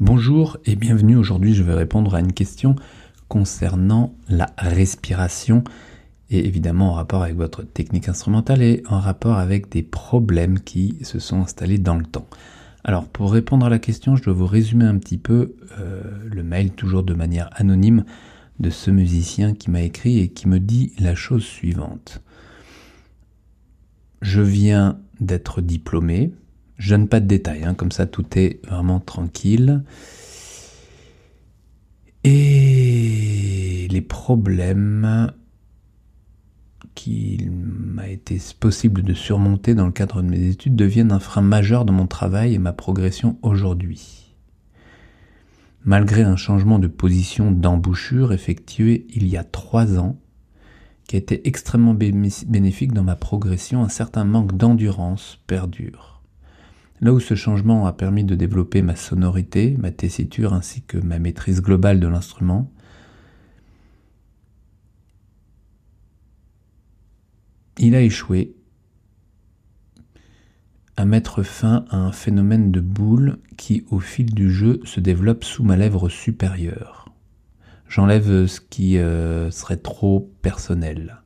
Bonjour et bienvenue. Aujourd'hui, je vais répondre à une question concernant la respiration et évidemment en rapport avec votre technique instrumentale et en rapport avec des problèmes qui se sont installés dans le temps. Alors pour répondre à la question, je dois vous résumer un petit peu euh, le mail, toujours de manière anonyme, de ce musicien qui m'a écrit et qui me dit la chose suivante. Je viens d'être diplômé, je donne pas de détails, hein, comme ça tout est vraiment tranquille. Et les problèmes qu'il m'a été possible de surmonter dans le cadre de mes études deviennent un frein majeur dans mon travail et ma progression aujourd'hui. Malgré un changement de position d'embouchure effectué il y a trois ans, qui a été extrêmement bénéfique dans ma progression, un certain manque d'endurance perdure. Là où ce changement a permis de développer ma sonorité, ma tessiture ainsi que ma maîtrise globale de l'instrument, il a échoué à mettre fin à un phénomène de boule qui, au fil du jeu, se développe sous ma lèvre supérieure. J'enlève ce qui euh, serait trop personnel.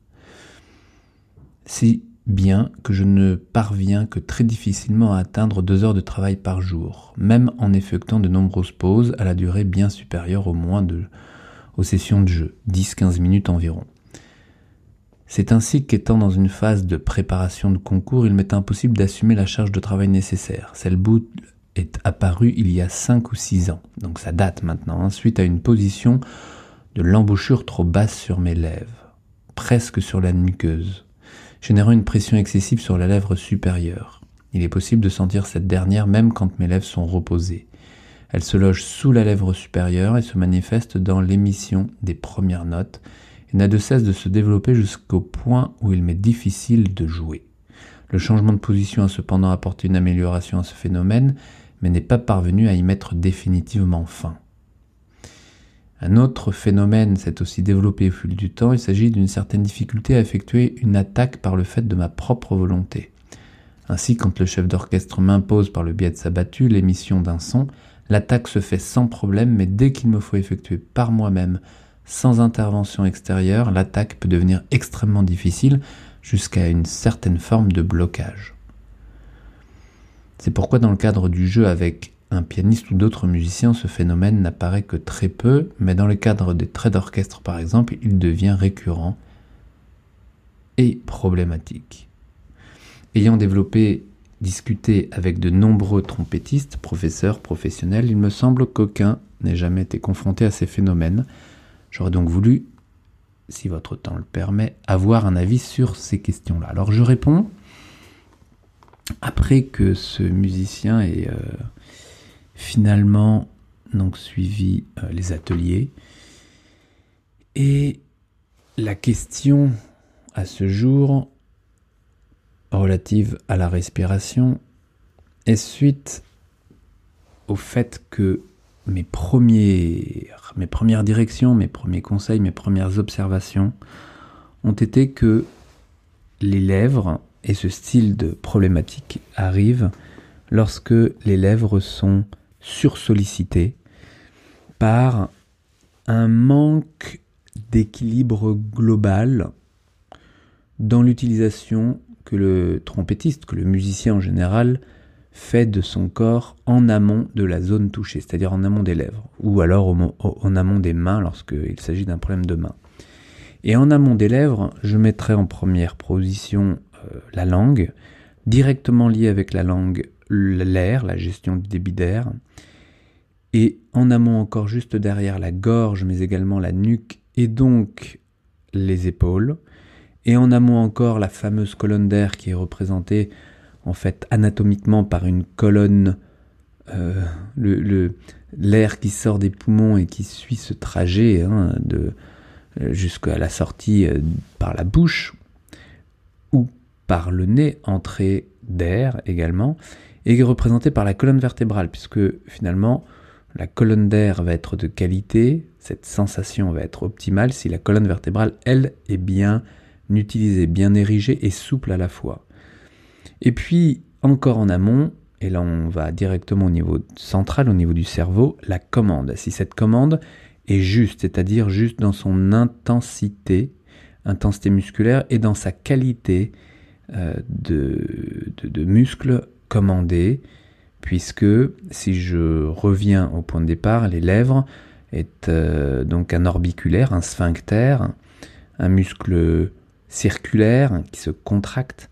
Si bien que je ne parviens que très difficilement à atteindre deux heures de travail par jour, même en effectuant de nombreuses pauses à la durée bien supérieure au moins de, aux sessions de jeu, 10-15 minutes environ. C'est ainsi qu'étant dans une phase de préparation de concours, il m'est impossible d'assumer la charge de travail nécessaire. Celle bout est apparue il y a 5 ou 6 ans, donc ça date maintenant, hein, suite à une position de l'embouchure trop basse sur mes lèvres, presque sur la muqueuse générant une pression excessive sur la lèvre supérieure. Il est possible de sentir cette dernière même quand mes lèvres sont reposées. Elle se loge sous la lèvre supérieure et se manifeste dans l'émission des premières notes et n'a de cesse de se développer jusqu'au point où il m'est difficile de jouer. Le changement de position a cependant apporté une amélioration à ce phénomène, mais n'est pas parvenu à y mettre définitivement fin. Un autre phénomène s'est aussi développé au fil du temps, il s'agit d'une certaine difficulté à effectuer une attaque par le fait de ma propre volonté. Ainsi, quand le chef d'orchestre m'impose par le biais de sa battue l'émission d'un son, l'attaque se fait sans problème, mais dès qu'il me faut effectuer par moi-même, sans intervention extérieure, l'attaque peut devenir extrêmement difficile jusqu'à une certaine forme de blocage. C'est pourquoi dans le cadre du jeu avec un pianiste ou d'autres musiciens, ce phénomène n'apparaît que très peu, mais dans le cadre des traits d'orchestre par exemple, il devient récurrent et problématique. Ayant développé, discuté avec de nombreux trompettistes, professeurs, professionnels, il me semble qu'aucun n'ait jamais été confronté à ces phénomènes. J'aurais donc voulu, si votre temps le permet, avoir un avis sur ces questions-là. Alors je réponds, après que ce musicien ait... Euh, finalement donc suivi euh, les ateliers. Et la question à ce jour relative à la respiration est suite au fait que mes, premières, mes premières directions, mes premiers conseils, mes premières observations ont été que les lèvres et ce style de problématique arrivent lorsque les lèvres sont sursollicité par un manque d'équilibre global dans l'utilisation que le trompettiste, que le musicien en général, fait de son corps en amont de la zone touchée, c'est-à-dire en amont des lèvres, ou alors en amont des mains lorsqu'il s'agit d'un problème de main. Et en amont des lèvres, je mettrai en première position euh, la langue, directement liée avec la langue l'air, la gestion du débit d'air, et en amont encore juste derrière la gorge, mais également la nuque et donc les épaules, et en amont encore la fameuse colonne d'air qui est représentée en fait anatomiquement par une colonne, euh, le, l'air qui sort des poumons et qui suit ce trajet hein, de, jusqu'à la sortie euh, par la bouche ou par le nez, entrée d'air également, et représenté par la colonne vertébrale, puisque finalement, la colonne d'air va être de qualité, cette sensation va être optimale si la colonne vertébrale, elle, est bien utilisée, bien érigée et souple à la fois. Et puis, encore en amont, et là on va directement au niveau central, au niveau du cerveau, la commande. Si cette commande est juste, c'est-à-dire juste dans son intensité, intensité musculaire et dans sa qualité euh, de, de, muscle commandé, puisque si je reviens au point de départ, les lèvres est euh, donc un orbiculaire, un sphincter, un muscle circulaire qui se contracte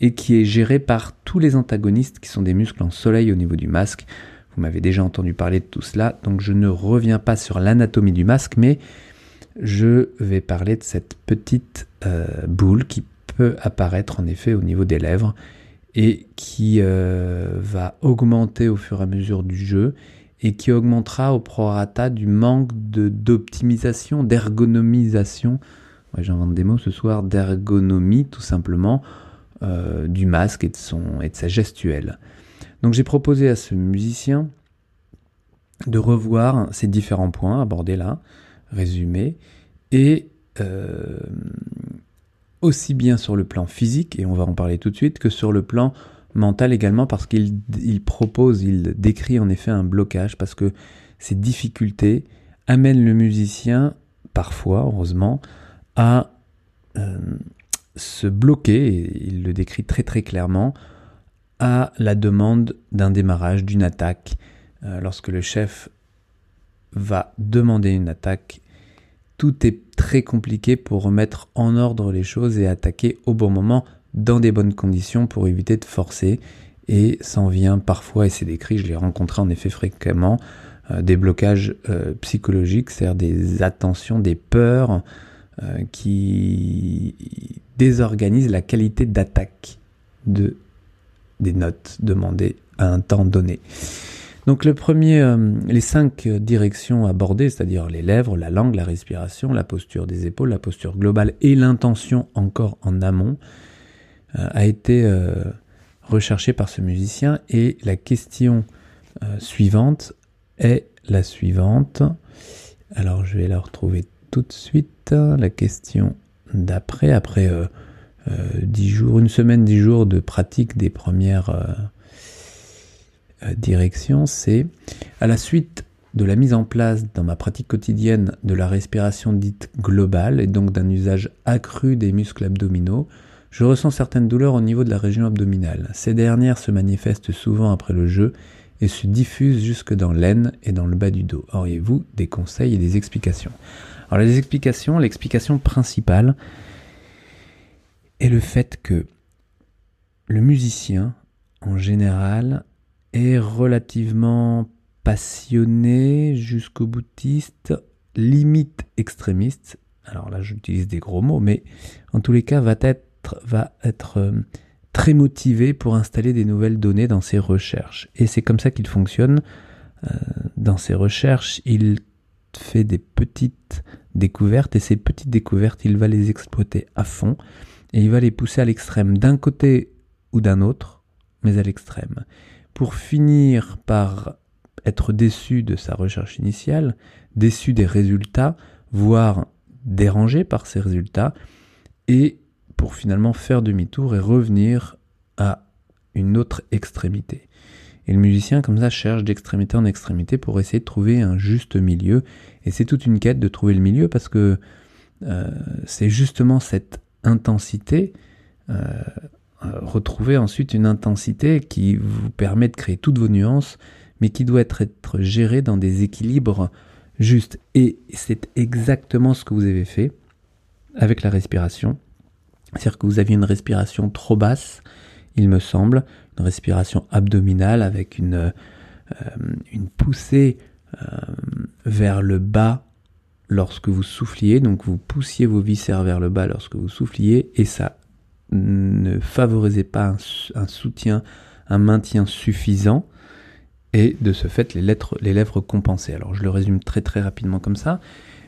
et qui est géré par tous les antagonistes qui sont des muscles en soleil au niveau du masque. Vous m'avez déjà entendu parler de tout cela, donc je ne reviens pas sur l'anatomie du masque, mais je vais parler de cette petite euh, boule qui peut apparaître en effet au niveau des lèvres et qui euh, va augmenter au fur et à mesure du jeu et qui augmentera au prorata du manque d'optimisation, d'ergonomisation, ouais, j'invente des mots ce soir, d'ergonomie tout simplement, euh, du masque et de, son, et de sa gestuelle. Donc j'ai proposé à ce musicien de revoir ces différents points abordés là, résumés, et euh, aussi bien sur le plan physique, et on va en parler tout de suite, que sur le plan mental également, parce qu'il propose, il décrit en effet un blocage, parce que ces difficultés amènent le musicien, parfois, heureusement, à euh, se bloquer, et il le décrit très très clairement, à la demande d'un démarrage, d'une attaque. Euh, lorsque le chef va demander une attaque, tout est très compliqué pour remettre en ordre les choses et attaquer au bon moment dans des bonnes conditions pour éviter de forcer. Et s'en vient parfois, et c'est décrit, je l'ai rencontré en effet fréquemment, euh, des blocages euh, psychologiques, c'est-à-dire des attentions, des peurs euh, qui désorganisent la qualité d'attaque de, des notes demandées à un temps donné. Donc le premier, euh, les cinq directions abordées, c'est-à-dire les lèvres, la langue, la respiration, la posture des épaules, la posture globale et l'intention encore en amont, euh, a été euh, recherchée par ce musicien. Et la question suivante est la suivante. Alors je vais la retrouver tout de suite. La question d'après, après dix jours, une semaine, dix jours de pratique des premières direction, c'est à la suite de la mise en place dans ma pratique quotidienne de la respiration dite globale et donc d'un usage accru des muscles abdominaux, je ressens certaines douleurs au niveau de la région abdominale. Ces dernières se manifestent souvent après le jeu et se diffusent jusque dans l'aine et dans le bas du dos. Auriez-vous des conseils et des explications? Alors les explications, l'explication principale est le fait que le musicien, en général, est relativement passionné jusqu'au boutiste, limite extrémiste. Alors là, j'utilise des gros mots, mais en tous les cas, va être, va être euh, très motivé pour installer des nouvelles données dans ses recherches. Et c'est comme ça qu'il fonctionne. Euh, dans ses recherches, il fait des petites découvertes et ces petites découvertes, il va les exploiter à fond et il va les pousser à l'extrême d'un côté ou d'un autre, mais à l'extrême pour finir par être déçu de sa recherche initiale, déçu des résultats, voire dérangé par ces résultats, et pour finalement faire demi-tour et revenir à une autre extrémité. Et le musicien, comme ça, cherche d'extrémité en extrémité pour essayer de trouver un juste milieu. Et c'est toute une quête de trouver le milieu parce que euh, c'est justement cette intensité euh, retrouver ensuite une intensité qui vous permet de créer toutes vos nuances, mais qui doit être, être gérée dans des équilibres justes. Et c'est exactement ce que vous avez fait avec la respiration. C'est-à-dire que vous aviez une respiration trop basse, il me semble, une respiration abdominale avec une, euh, une poussée euh, vers le bas lorsque vous souffliez, donc vous poussiez vos viscères vers le bas lorsque vous souffliez, et ça ne favorisait pas un, soutien, un maintien suffisant, et de ce fait les, lèvres compensaient. Alors je le résume très très rapidement comme ça,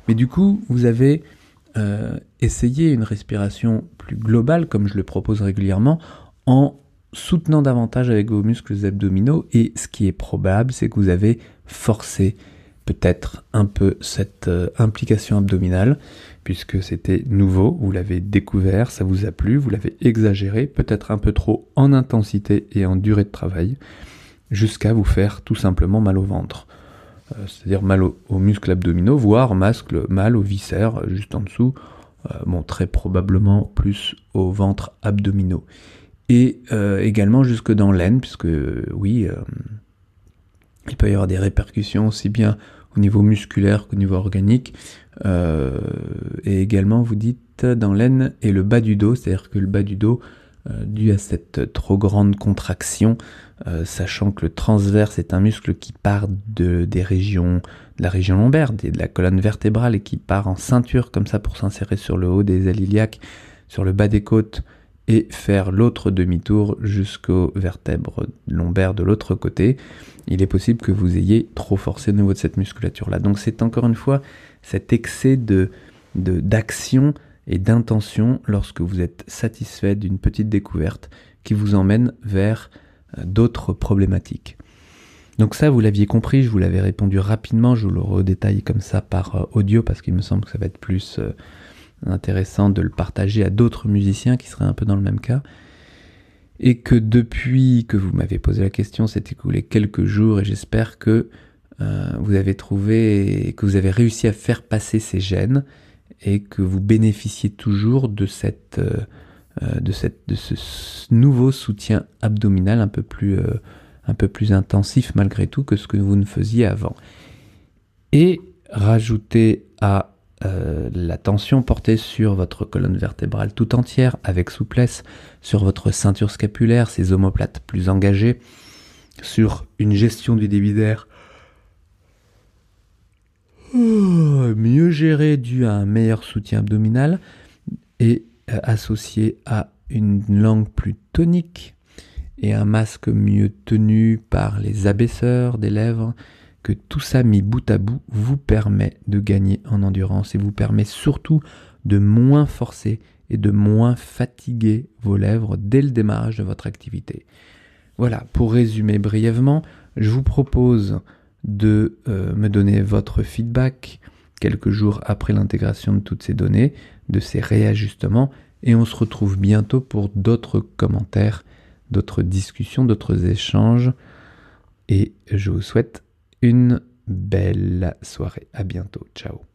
mais du coup vous avez euh, essayé une respiration plus globale, comme je le propose régulièrement, en soutenant davantage avec vos muscles abdominaux, et ce qui est probable, c'est que vous avez forcé peut-être un peu cette euh, implication abdominale, puisque c'était nouveau, vous l'avez découvert, ça vous a plu, vous l'avez exagéré, peut-être un peu trop en intensité et en durée de travail. jusqu'à vous faire tout simplement mal au ventre. Euh, c'est-à-dire mal aux muscles abdominaux, voire mal aux viscères juste en dessous, euh, bon, très probablement plus au ventre abdominaux. Et euh, également jusque dans l'aine, puisque oui, il peut y avoir des répercussions aussi bien au niveau musculaire qu'au niveau organique. et également, vous dites dans l'aine et le bas du dos, c'est-à-dire que le bas du dos, dû à cette trop grande contraction, euh, sachant que le transverse est un muscle qui part de, des régions, de la région lombaire, de, la colonne vertébrale et qui part en ceinture comme ça pour s'insérer sur le haut des ailes sur le bas des côtes et faire l'autre demi-tour jusqu'aux vertèbres lombaires de l'autre côté, il est possible que vous ayez trop forcé au niveau de cette musculature-là. Donc c'est encore une fois cet excès de d'action et d'intention lorsque vous êtes satisfait d'une petite découverte qui vous emmène vers d'autres problématiques. Donc ça, vous l'aviez compris, je vous l'avais répondu rapidement, je vous le redétaille comme ça par euh, audio parce qu'il me semble que ça va être plus euh, intéressant de le partager à d'autres musiciens qui seraient un peu dans le même cas. Et que depuis que vous m'avez posé la question, c'est écoulé quelques jours et j'espère que euh, vous avez trouvé, que vous avez réussi à faire passer ces gènes et que vous bénéficiez toujours de cette... Euh, de, cette, de ce nouveau soutien abdominal un peu plus, euh, un peu plus intensif malgré tout que ce que vous ne faisiez avant. Et rajouter à euh, la tension portée sur votre colonne vertébrale tout entière avec souplesse, sur votre ceinture scapulaire, ses omoplates plus engagées, sur une gestion du débit d'air mieux gérée due à un meilleur soutien abdominal et euh, associé à une langue plus tonique et un masque mieux tenu par les abaisseurs des lèvres, que tout ça mis bout à bout vous permet de gagner en endurance et vous permet surtout de moins forcer et de moins fatiguer vos lèvres dès le démarrage de votre activité. Voilà, pour résumer brièvement, je vous propose de euh, me donner votre feedback quelques jours après l'intégration de toutes ces données, de ces réajustements, et on se retrouve bientôt pour d'autres commentaires, d'autres discussions, d'autres échanges, et je vous souhaite une belle soirée. À bientôt. Ciao.